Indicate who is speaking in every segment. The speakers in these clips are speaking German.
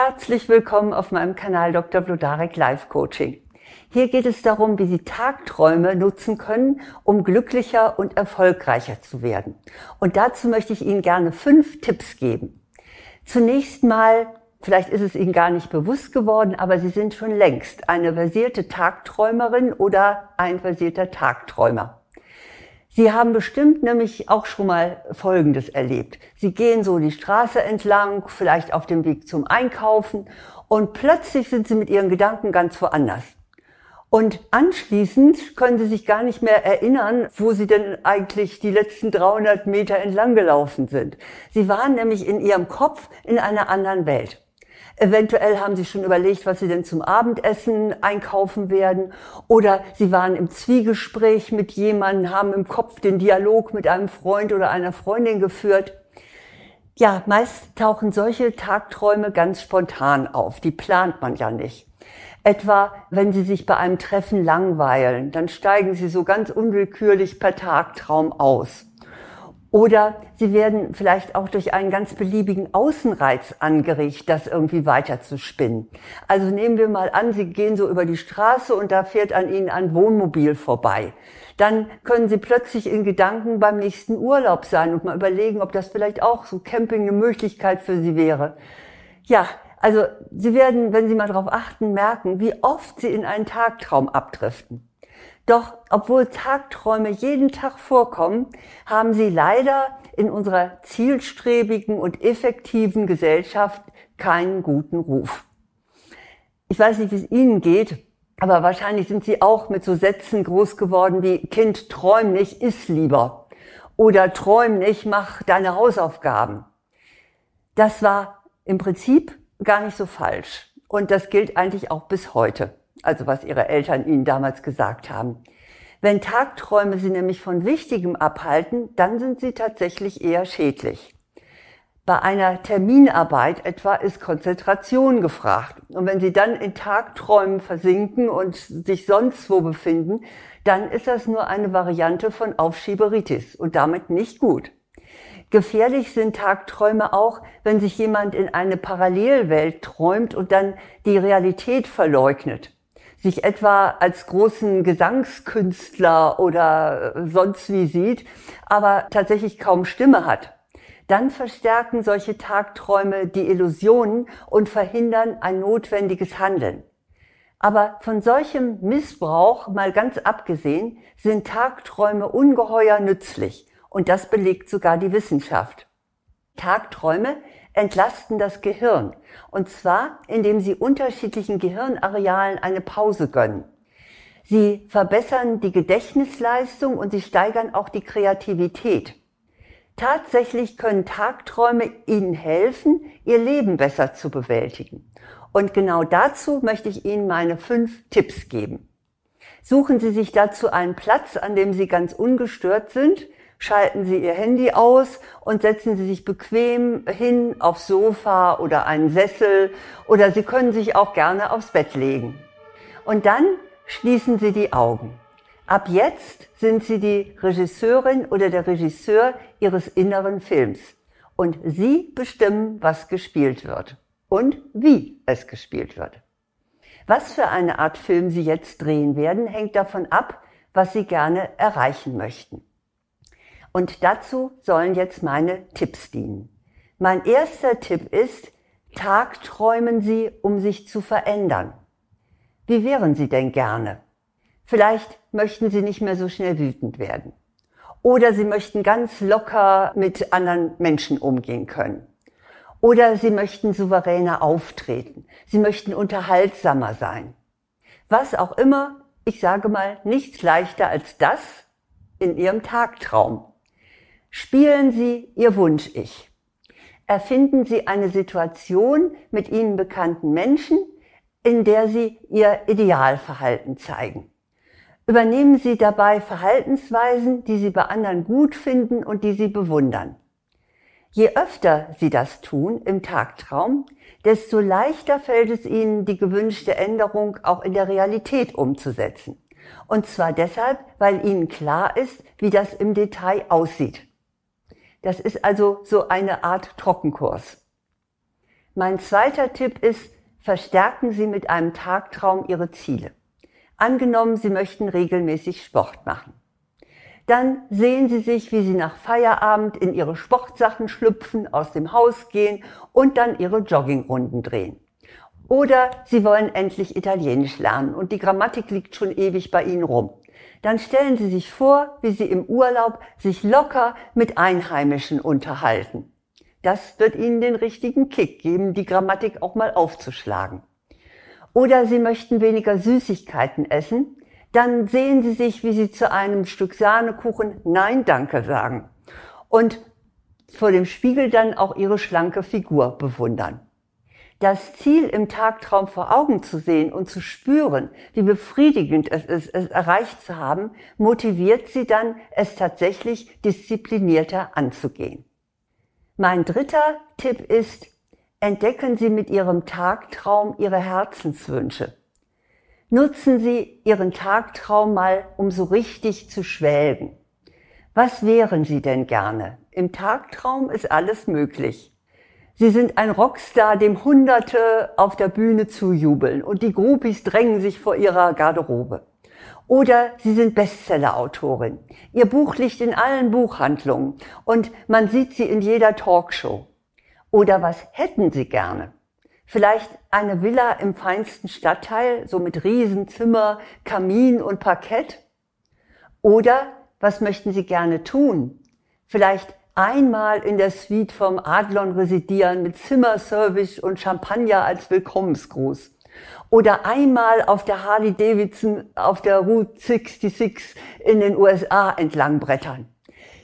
Speaker 1: Herzlich willkommen auf meinem Kanal Dr. Blodarek Life Coaching. Hier geht es darum, wie Sie Tagträume nutzen können, um glücklicher und erfolgreicher zu werden. Und dazu möchte ich Ihnen gerne fünf Tipps geben. Zunächst mal, vielleicht ist es Ihnen gar nicht bewusst geworden, aber Sie sind schon längst eine versierte Tagträumerin oder ein versierter Tagträumer. Sie haben bestimmt nämlich auch schon mal Folgendes erlebt. Sie gehen so die Straße entlang, vielleicht auf dem Weg zum Einkaufen und plötzlich sind Sie mit Ihren Gedanken ganz woanders. Und anschließend können Sie sich gar nicht mehr erinnern, wo Sie denn eigentlich die letzten 300 Meter entlang gelaufen sind. Sie waren nämlich in Ihrem Kopf in einer anderen Welt. Eventuell haben Sie schon überlegt, was Sie denn zum Abendessen einkaufen werden. Oder Sie waren im Zwiegespräch mit jemandem, haben im Kopf den Dialog mit einem Freund oder einer Freundin geführt. Ja, meist tauchen solche Tagträume ganz spontan auf. Die plant man ja nicht. Etwa, wenn Sie sich bei einem Treffen langweilen, dann steigen Sie so ganz unwillkürlich per Tagtraum aus. Oder sie werden vielleicht auch durch einen ganz beliebigen Außenreiz angeregt, das irgendwie weiter zu spinnen. Also nehmen wir mal an, Sie gehen so über die Straße und da fährt an Ihnen ein Wohnmobil vorbei. Dann können Sie plötzlich in Gedanken beim nächsten Urlaub sein und mal überlegen, ob das vielleicht auch so Camping eine Möglichkeit für Sie wäre. Ja, also Sie werden, wenn Sie mal darauf achten, merken, wie oft Sie in einen Tagtraum abdriften. Doch obwohl Tagträume jeden Tag vorkommen, haben sie leider in unserer zielstrebigen und effektiven Gesellschaft keinen guten Ruf. Ich weiß nicht, wie es Ihnen geht, aber wahrscheinlich sind Sie auch mit so Sätzen groß geworden wie Kind, träum nicht, iss lieber. Oder träum nicht, mach deine Hausaufgaben. Das war im Prinzip gar nicht so falsch. Und das gilt eigentlich auch bis heute also was ihre Eltern ihnen damals gesagt haben. Wenn Tagträume sie nämlich von Wichtigem abhalten, dann sind sie tatsächlich eher schädlich. Bei einer Terminarbeit etwa ist Konzentration gefragt. Und wenn Sie dann in Tagträumen versinken und sich sonst wo befinden, dann ist das nur eine Variante von Aufschieberitis und damit nicht gut. Gefährlich sind Tagträume auch, wenn sich jemand in eine Parallelwelt träumt und dann die Realität verleugnet sich etwa als großen Gesangskünstler oder äh, sonst wie sieht, aber tatsächlich kaum Stimme hat. Dann verstärken solche Tagträume die Illusionen und verhindern ein notwendiges Handeln. Aber von solchem Missbrauch, mal ganz abgesehen, sind Tagträume ungeheuer nützlich. Und das belegt sogar die Wissenschaft. Tagträume entlasten das Gehirn. Und zwar, indem sie unterschiedlichen Gehirnarealen eine Pause gönnen. Sie verbessern die Gedächtnisleistung und sie steigern auch die Kreativität. Tatsächlich können Tagträume Ihnen helfen, Ihr Leben besser zu bewältigen. Und genau dazu möchte ich Ihnen meine fünf Tipps geben. Suchen Sie sich dazu einen Platz, an dem Sie ganz ungestört sind, schalten Sie Ihr Handy aus und setzen Sie sich bequem hin aufs Sofa oder einen Sessel oder Sie können sich auch gerne aufs Bett legen. Und dann schließen Sie die Augen. Ab jetzt sind Sie die Regisseurin oder der Regisseur Ihres inneren Films. Und Sie bestimmen, was gespielt wird und wie es gespielt wird. Was für eine Art Film Sie jetzt drehen werden, hängt davon ab, was Sie gerne erreichen möchten. Und dazu sollen jetzt meine Tipps dienen. Mein erster Tipp ist, tagträumen Sie, um sich zu verändern. Wie wären Sie denn gerne? Vielleicht möchten Sie nicht mehr so schnell wütend werden. Oder Sie möchten ganz locker mit anderen Menschen umgehen können. Oder Sie möchten souveräner auftreten. Sie möchten unterhaltsamer sein. Was auch immer, ich sage mal, nichts leichter als das in Ihrem Tagtraum. Spielen Sie Ihr Wunsch-Ich. Erfinden Sie eine Situation mit Ihnen bekannten Menschen, in der Sie Ihr Idealverhalten zeigen. Übernehmen Sie dabei Verhaltensweisen, die Sie bei anderen gut finden und die Sie bewundern. Je öfter Sie das tun im Tagtraum, desto leichter fällt es Ihnen, die gewünschte Änderung auch in der Realität umzusetzen. Und zwar deshalb, weil Ihnen klar ist, wie das im Detail aussieht. Das ist also so eine Art Trockenkurs. Mein zweiter Tipp ist, verstärken Sie mit einem Tagtraum Ihre Ziele. Angenommen, Sie möchten regelmäßig Sport machen. Dann sehen Sie sich, wie Sie nach Feierabend in Ihre Sportsachen schlüpfen, aus dem Haus gehen und dann Ihre Joggingrunden drehen. Oder Sie wollen endlich Italienisch lernen und die Grammatik liegt schon ewig bei Ihnen rum. Dann stellen Sie sich vor, wie Sie im Urlaub sich locker mit Einheimischen unterhalten. Das wird Ihnen den richtigen Kick geben, die Grammatik auch mal aufzuschlagen. Oder Sie möchten weniger Süßigkeiten essen, dann sehen Sie sich, wie Sie zu einem Stück Sahnekuchen Nein Danke sagen und vor dem Spiegel dann auch Ihre schlanke Figur bewundern. Das Ziel im Tagtraum vor Augen zu sehen und zu spüren, wie befriedigend es ist, es erreicht zu haben, motiviert Sie dann, es tatsächlich disziplinierter anzugehen. Mein dritter Tipp ist, entdecken Sie mit Ihrem Tagtraum Ihre Herzenswünsche. Nutzen Sie Ihren Tagtraum mal, um so richtig zu schwelgen. Was wären Sie denn gerne? Im Tagtraum ist alles möglich. Sie sind ein Rockstar, dem Hunderte auf der Bühne zujubeln und die Groupies drängen sich vor ihrer Garderobe. Oder Sie sind Bestseller-Autorin. Ihr Buch liegt in allen Buchhandlungen und man sieht Sie in jeder Talkshow. Oder was hätten Sie gerne? Vielleicht eine Villa im feinsten Stadtteil, so mit Riesenzimmer, Kamin und Parkett? Oder was möchten Sie gerne tun? Vielleicht einmal in der Suite vom Adlon residieren mit Zimmerservice und Champagner als Willkommensgruß. Oder einmal auf der Harley Davidson auf der Route 66 in den USA entlang brettern.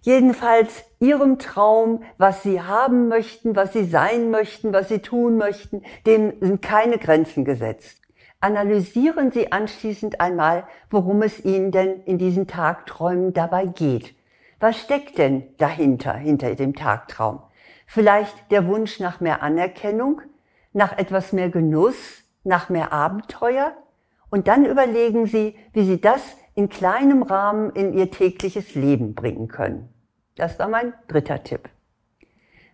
Speaker 1: Jedenfalls ihrem Traum, was sie haben möchten, was sie sein möchten, was sie tun möchten, dem sind keine Grenzen gesetzt. Analysieren Sie anschließend einmal, worum es Ihnen denn in diesen Tagträumen dabei geht. Was steckt denn dahinter, hinter dem Tagtraum? Vielleicht der Wunsch nach mehr Anerkennung, nach etwas mehr Genuss, nach mehr Abenteuer? Und dann überlegen Sie, wie Sie das in kleinem Rahmen in Ihr tägliches Leben bringen können. Das war mein dritter Tipp.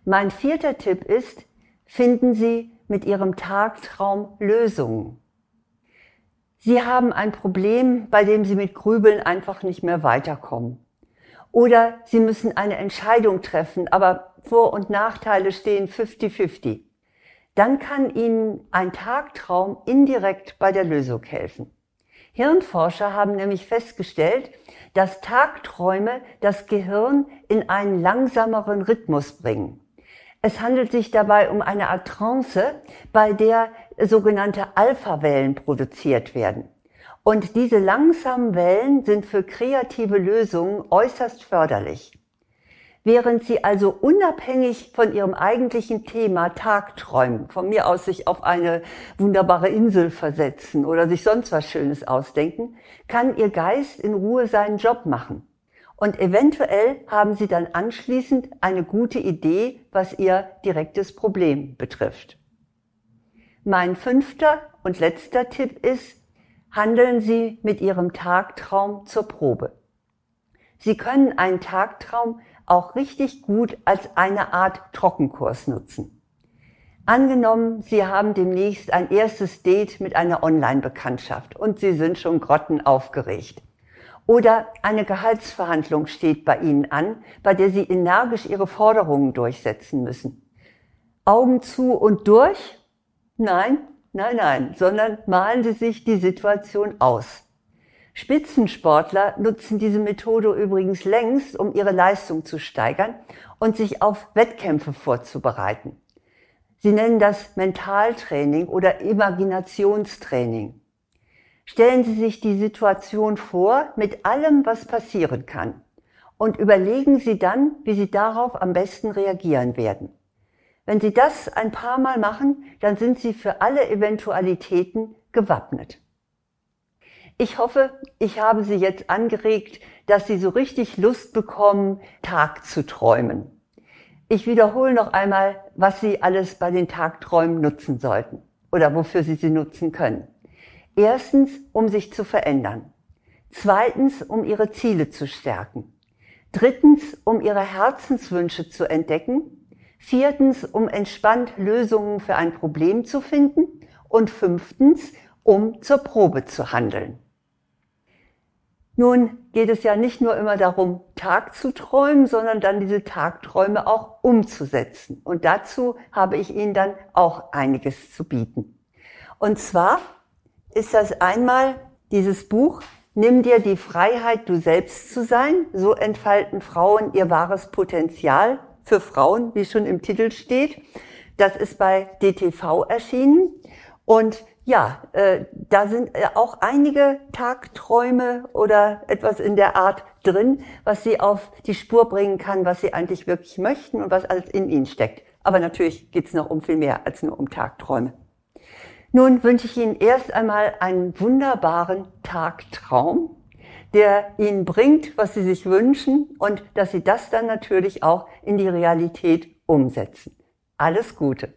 Speaker 1: Mein vierter Tipp ist, finden Sie mit Ihrem Tagtraum Lösungen. Sie haben ein Problem, bei dem Sie mit Grübeln einfach nicht mehr weiterkommen. Oder Sie müssen eine Entscheidung treffen, aber Vor- und Nachteile stehen 50-50. Dann kann Ihnen ein Tagtraum indirekt bei der Lösung helfen. Hirnforscher haben nämlich festgestellt, dass Tagträume das Gehirn in einen langsameren Rhythmus bringen. Es handelt sich dabei um eine Art Trance, bei der sogenannte Alpha-Wellen produziert werden. Und diese langsamen Wellen sind für kreative Lösungen äußerst förderlich. Während Sie also unabhängig von Ihrem eigentlichen Thema Tagträumen, von mir aus sich auf eine wunderbare Insel versetzen oder sich sonst was Schönes ausdenken, kann Ihr Geist in Ruhe seinen Job machen. Und eventuell haben Sie dann anschließend eine gute Idee, was Ihr direktes Problem betrifft. Mein fünfter und letzter Tipp ist, handeln Sie mit Ihrem Tagtraum zur Probe. Sie können einen Tagtraum auch richtig gut als eine Art Trockenkurs nutzen. Angenommen, Sie haben demnächst ein erstes Date mit einer Online-Bekanntschaft und Sie sind schon grottenaufgeregt. Oder eine Gehaltsverhandlung steht bei Ihnen an, bei der Sie energisch Ihre Forderungen durchsetzen müssen. Augen zu und durch? Nein, nein, nein, sondern malen Sie sich die Situation aus. Spitzensportler nutzen diese Methode übrigens längst, um ihre Leistung zu steigern und sich auf Wettkämpfe vorzubereiten. Sie nennen das Mentaltraining oder Imaginationstraining. Stellen Sie sich die Situation vor mit allem, was passieren kann und überlegen Sie dann, wie Sie darauf am besten reagieren werden. Wenn Sie das ein paar Mal machen, dann sind Sie für alle Eventualitäten gewappnet. Ich hoffe, ich habe Sie jetzt angeregt, dass Sie so richtig Lust bekommen, Tag zu träumen. Ich wiederhole noch einmal, was Sie alles bei den Tagträumen nutzen sollten oder wofür Sie sie nutzen können. Erstens, um sich zu verändern. Zweitens, um Ihre Ziele zu stärken. Drittens, um Ihre Herzenswünsche zu entdecken. Viertens, um entspannt Lösungen für ein Problem zu finden und fünftens, um zur Probe zu handeln. Nun geht es ja nicht nur immer darum, Tag zu träumen, sondern dann diese Tagträume auch umzusetzen. Und dazu habe ich Ihnen dann auch einiges zu bieten. Und zwar ist das einmal dieses Buch Nimm dir die Freiheit, du selbst zu sein. So entfalten Frauen ihr wahres Potenzial für Frauen, wie schon im Titel steht. Das ist bei DTV erschienen. Und ja, äh, da sind äh, auch einige Tagträume oder etwas in der Art drin, was Sie auf die Spur bringen kann, was Sie eigentlich wirklich möchten und was alles in Ihnen steckt. Aber natürlich geht es noch um viel mehr als nur um Tagträume. Nun wünsche ich Ihnen erst einmal einen wunderbaren Tagtraum, der Ihnen bringt, was Sie sich wünschen und dass Sie das dann natürlich auch in die Realität umsetzen. Alles Gute.